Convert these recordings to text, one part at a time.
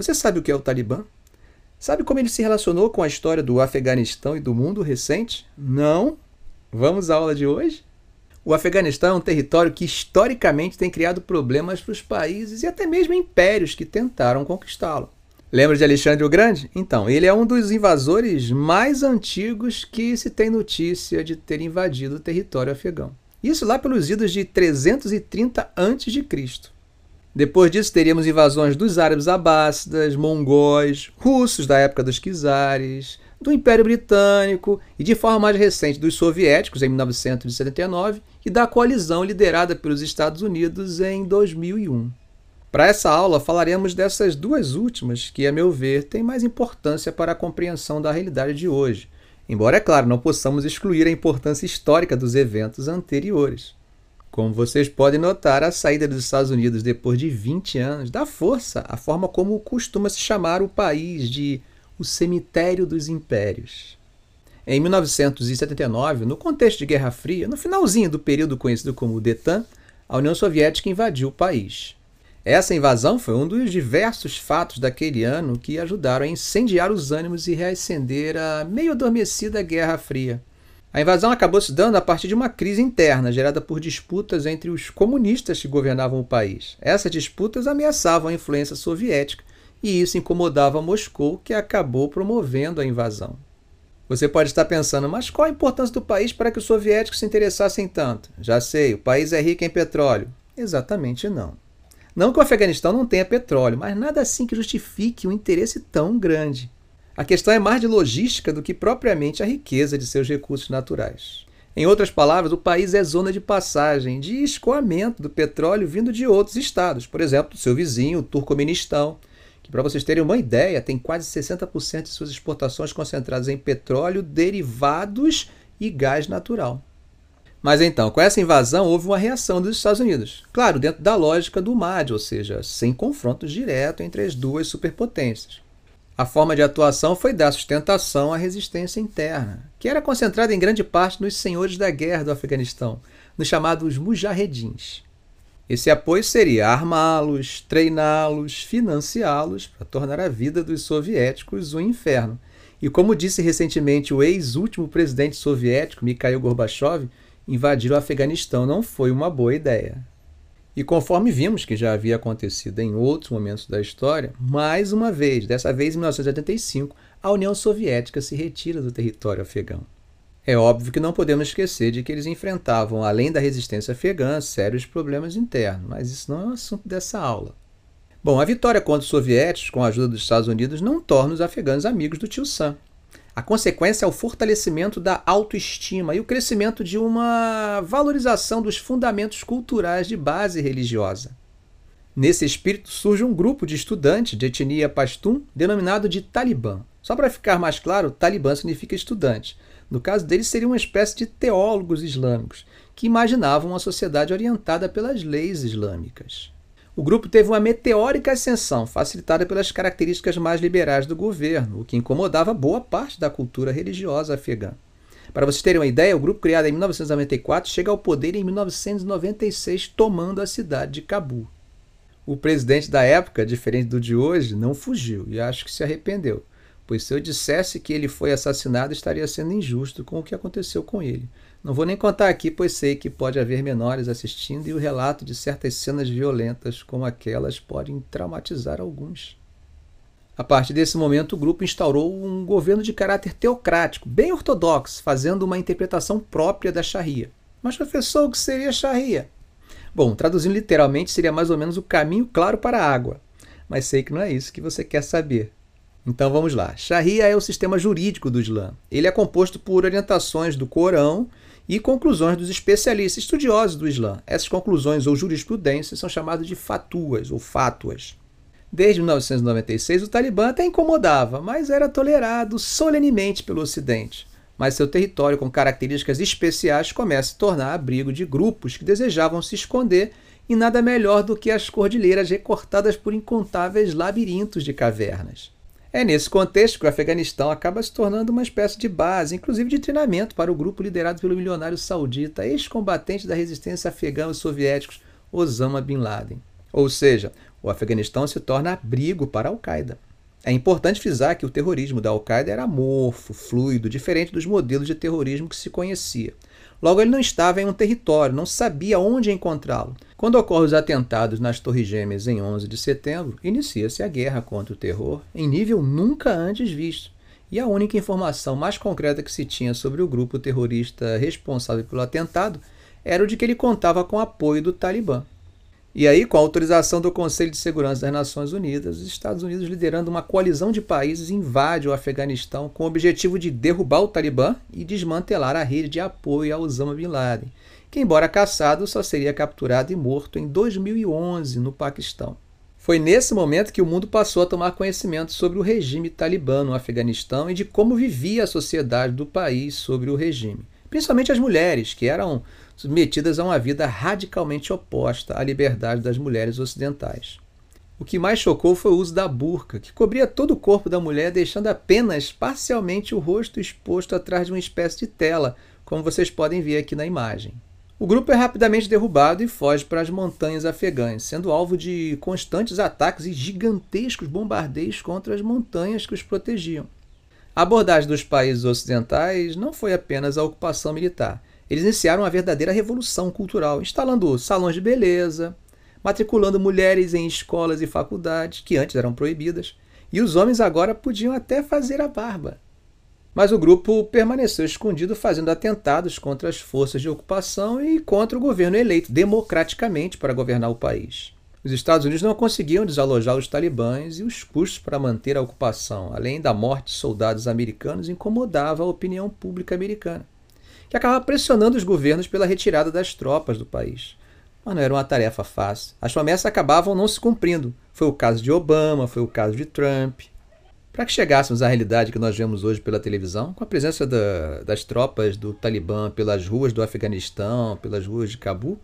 Você sabe o que é o Talibã? Sabe como ele se relacionou com a história do Afeganistão e do mundo recente? Não? Vamos à aula de hoje? O Afeganistão é um território que historicamente tem criado problemas para os países e até mesmo impérios que tentaram conquistá-lo. Lembra de Alexandre o Grande? Então, ele é um dos invasores mais antigos que se tem notícia de ter invadido o território afegão. Isso lá pelos idos de 330 a.C. Depois disso, teríamos invasões dos árabes abássidas, mongóis, russos da época dos czares, do Império Britânico e, de forma mais recente, dos soviéticos em 1979 e da coalizão liderada pelos Estados Unidos em 2001. Para essa aula, falaremos dessas duas últimas, que, a meu ver, têm mais importância para a compreensão da realidade de hoje, embora, é claro, não possamos excluir a importância histórica dos eventos anteriores. Como vocês podem notar, a saída dos Estados Unidos depois de 20 anos dá força à forma como costuma se chamar o país de o cemitério dos impérios. Em 1979, no contexto de Guerra Fria, no finalzinho do período conhecido como Detan, a União Soviética invadiu o país. Essa invasão foi um dos diversos fatos daquele ano que ajudaram a incendiar os ânimos e reacender a meio adormecida Guerra Fria. A invasão acabou se dando a partir de uma crise interna gerada por disputas entre os comunistas que governavam o país. Essas disputas ameaçavam a influência soviética e isso incomodava Moscou, que acabou promovendo a invasão. Você pode estar pensando, mas qual a importância do país para que os soviéticos se interessassem tanto? Já sei, o país é rico em petróleo. Exatamente não. Não que o Afeganistão não tenha petróleo, mas nada assim que justifique um interesse tão grande. A questão é mais de logística do que propriamente a riqueza de seus recursos naturais. Em outras palavras, o país é zona de passagem, de escoamento do petróleo vindo de outros estados, por exemplo, do seu vizinho, o Turcomenistão, que, para vocês terem uma ideia, tem quase 60% de suas exportações concentradas em petróleo, derivados e gás natural. Mas então, com essa invasão, houve uma reação dos Estados Unidos. Claro, dentro da lógica do MAD, ou seja, sem confronto direto entre as duas superpotências. A forma de atuação foi dar sustentação à resistência interna, que era concentrada em grande parte nos senhores da guerra do Afeganistão, nos chamados mujahedins. Esse apoio seria armá-los, treiná-los, financiá-los para tornar a vida dos soviéticos um inferno. E como disse recentemente o ex-último presidente soviético, Mikhail Gorbachev, invadir o Afeganistão não foi uma boa ideia. E conforme vimos que já havia acontecido em outros momentos da história, mais uma vez, dessa vez em 1985, a União Soviética se retira do território afegão. É óbvio que não podemos esquecer de que eles enfrentavam, além da resistência afegã, sérios problemas internos, mas isso não é o assunto dessa aula. Bom, a vitória contra os soviéticos, com a ajuda dos Estados Unidos, não torna os afegãos amigos do tio Sam. A consequência é o fortalecimento da autoestima e o crescimento de uma valorização dos fundamentos culturais de base religiosa. Nesse espírito surge um grupo de estudantes de etnia pashtun denominado de Talibã. Só para ficar mais claro, Talibã significa estudante. No caso deles, seriam uma espécie de teólogos islâmicos que imaginavam uma sociedade orientada pelas leis islâmicas. O grupo teve uma meteórica ascensão, facilitada pelas características mais liberais do governo, o que incomodava boa parte da cultura religiosa afegã. Para vocês terem uma ideia, o grupo criado em 1994 chega ao poder em 1996, tomando a cidade de Cabul. O presidente da época, diferente do de hoje, não fugiu e acho que se arrependeu, pois se eu dissesse que ele foi assassinado, estaria sendo injusto com o que aconteceu com ele. Não vou nem contar aqui, pois sei que pode haver menores assistindo e o relato de certas cenas violentas como aquelas podem traumatizar alguns. A partir desse momento, o grupo instaurou um governo de caráter teocrático, bem ortodoxo, fazendo uma interpretação própria da Sharia. Mas, professor, o que seria Sharia? Bom, traduzindo literalmente, seria mais ou menos o caminho claro para a água. Mas sei que não é isso que você quer saber. Então vamos lá. Sharia é o sistema jurídico do Islã. Ele é composto por orientações do Corão e conclusões dos especialistas estudiosos do Islã. Essas conclusões ou jurisprudências são chamadas de fatuas ou fátuas. Desde 1996, o Talibã até incomodava, mas era tolerado solenemente pelo Ocidente. Mas seu território, com características especiais, começa a tornar abrigo de grupos que desejavam se esconder e nada melhor do que as cordilheiras recortadas por incontáveis labirintos de cavernas. É nesse contexto que o Afeganistão acaba se tornando uma espécie de base, inclusive de treinamento, para o grupo liderado pelo milionário saudita, ex-combatente da resistência afegã aos soviéticos, Osama Bin Laden. Ou seja, o Afeganistão se torna abrigo para a Al-Qaeda. É importante frisar que o terrorismo da Al-Qaeda era amorfo, fluido, diferente dos modelos de terrorismo que se conhecia. Logo, ele não estava em um território, não sabia onde encontrá-lo. Quando ocorrem os atentados nas Torres Gêmeas em 11 de setembro, inicia-se a guerra contra o terror em nível nunca antes visto. E a única informação mais concreta que se tinha sobre o grupo terrorista responsável pelo atentado era o de que ele contava com apoio do Talibã. E aí, com a autorização do Conselho de Segurança das Nações Unidas, os Estados Unidos, liderando uma coalizão de países, invade o Afeganistão com o objetivo de derrubar o Talibã e desmantelar a rede de apoio a Osama Bin Laden, que, embora caçado, só seria capturado e morto em 2011 no Paquistão. Foi nesse momento que o mundo passou a tomar conhecimento sobre o regime talibã no Afeganistão e de como vivia a sociedade do país sobre o regime, principalmente as mulheres, que eram submetidas a uma vida radicalmente oposta à liberdade das mulheres ocidentais. O que mais chocou foi o uso da burca, que cobria todo o corpo da mulher, deixando apenas parcialmente o rosto exposto atrás de uma espécie de tela, como vocês podem ver aqui na imagem. O grupo é rapidamente derrubado e foge para as montanhas afegãs, sendo alvo de constantes ataques e gigantescos bombardeios contra as montanhas que os protegiam. A abordagem dos países ocidentais não foi apenas a ocupação militar. Eles iniciaram uma verdadeira revolução cultural, instalando salões de beleza, matriculando mulheres em escolas e faculdades que antes eram proibidas, e os homens agora podiam até fazer a barba. Mas o grupo permaneceu escondido fazendo atentados contra as forças de ocupação e contra o governo eleito democraticamente para governar o país. Os Estados Unidos não conseguiam desalojar os talibãs e os custos para manter a ocupação, além da morte de soldados americanos, incomodava a opinião pública americana que acabava pressionando os governos pela retirada das tropas do país. Mas não era uma tarefa fácil. As promessas acabavam não se cumprindo. Foi o caso de Obama, foi o caso de Trump. Para que chegássemos à realidade que nós vemos hoje pela televisão, com a presença da, das tropas do Talibã pelas ruas do Afeganistão, pelas ruas de Cabul,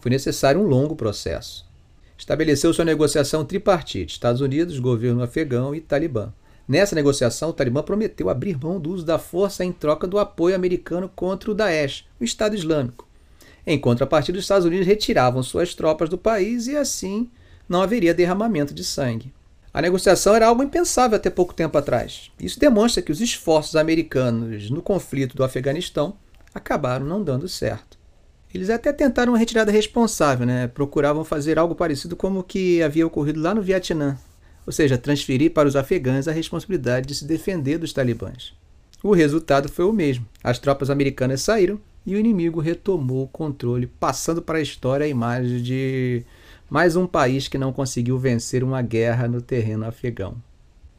foi necessário um longo processo. Estabeleceu-se uma negociação tripartite: Estados Unidos, governo afegão e Talibã. Nessa negociação, o Talibã prometeu abrir mão do uso da força em troca do apoio americano contra o Daesh, o Estado Islâmico. Em contrapartida, os Estados Unidos retiravam suas tropas do país e assim não haveria derramamento de sangue. A negociação era algo impensável até pouco tempo atrás. Isso demonstra que os esforços americanos no conflito do Afeganistão acabaram não dando certo. Eles até tentaram uma retirada responsável, né? procuravam fazer algo parecido como o que havia ocorrido lá no Vietnã, ou seja, transferir para os afegães a responsabilidade de se defender dos talibãs. O resultado foi o mesmo. As tropas americanas saíram e o inimigo retomou o controle, passando para a história a imagem de mais um país que não conseguiu vencer uma guerra no terreno afegão.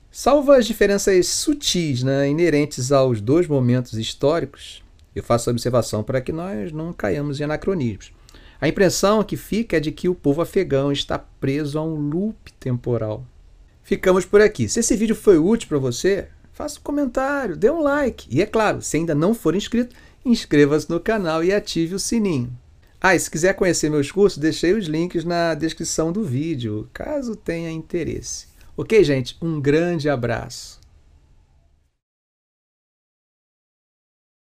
Salvo as diferenças sutis né, inerentes aos dois momentos históricos, eu faço a observação para que nós não caiamos em anacronismos. A impressão que fica é de que o povo afegão está preso a um loop temporal. Ficamos por aqui. Se esse vídeo foi útil para você, faça um comentário, dê um like. E é claro, se ainda não for inscrito, inscreva-se no canal e ative o sininho. Ah, e se quiser conhecer meus cursos, deixei os links na descrição do vídeo, caso tenha interesse. Ok, gente? Um grande abraço.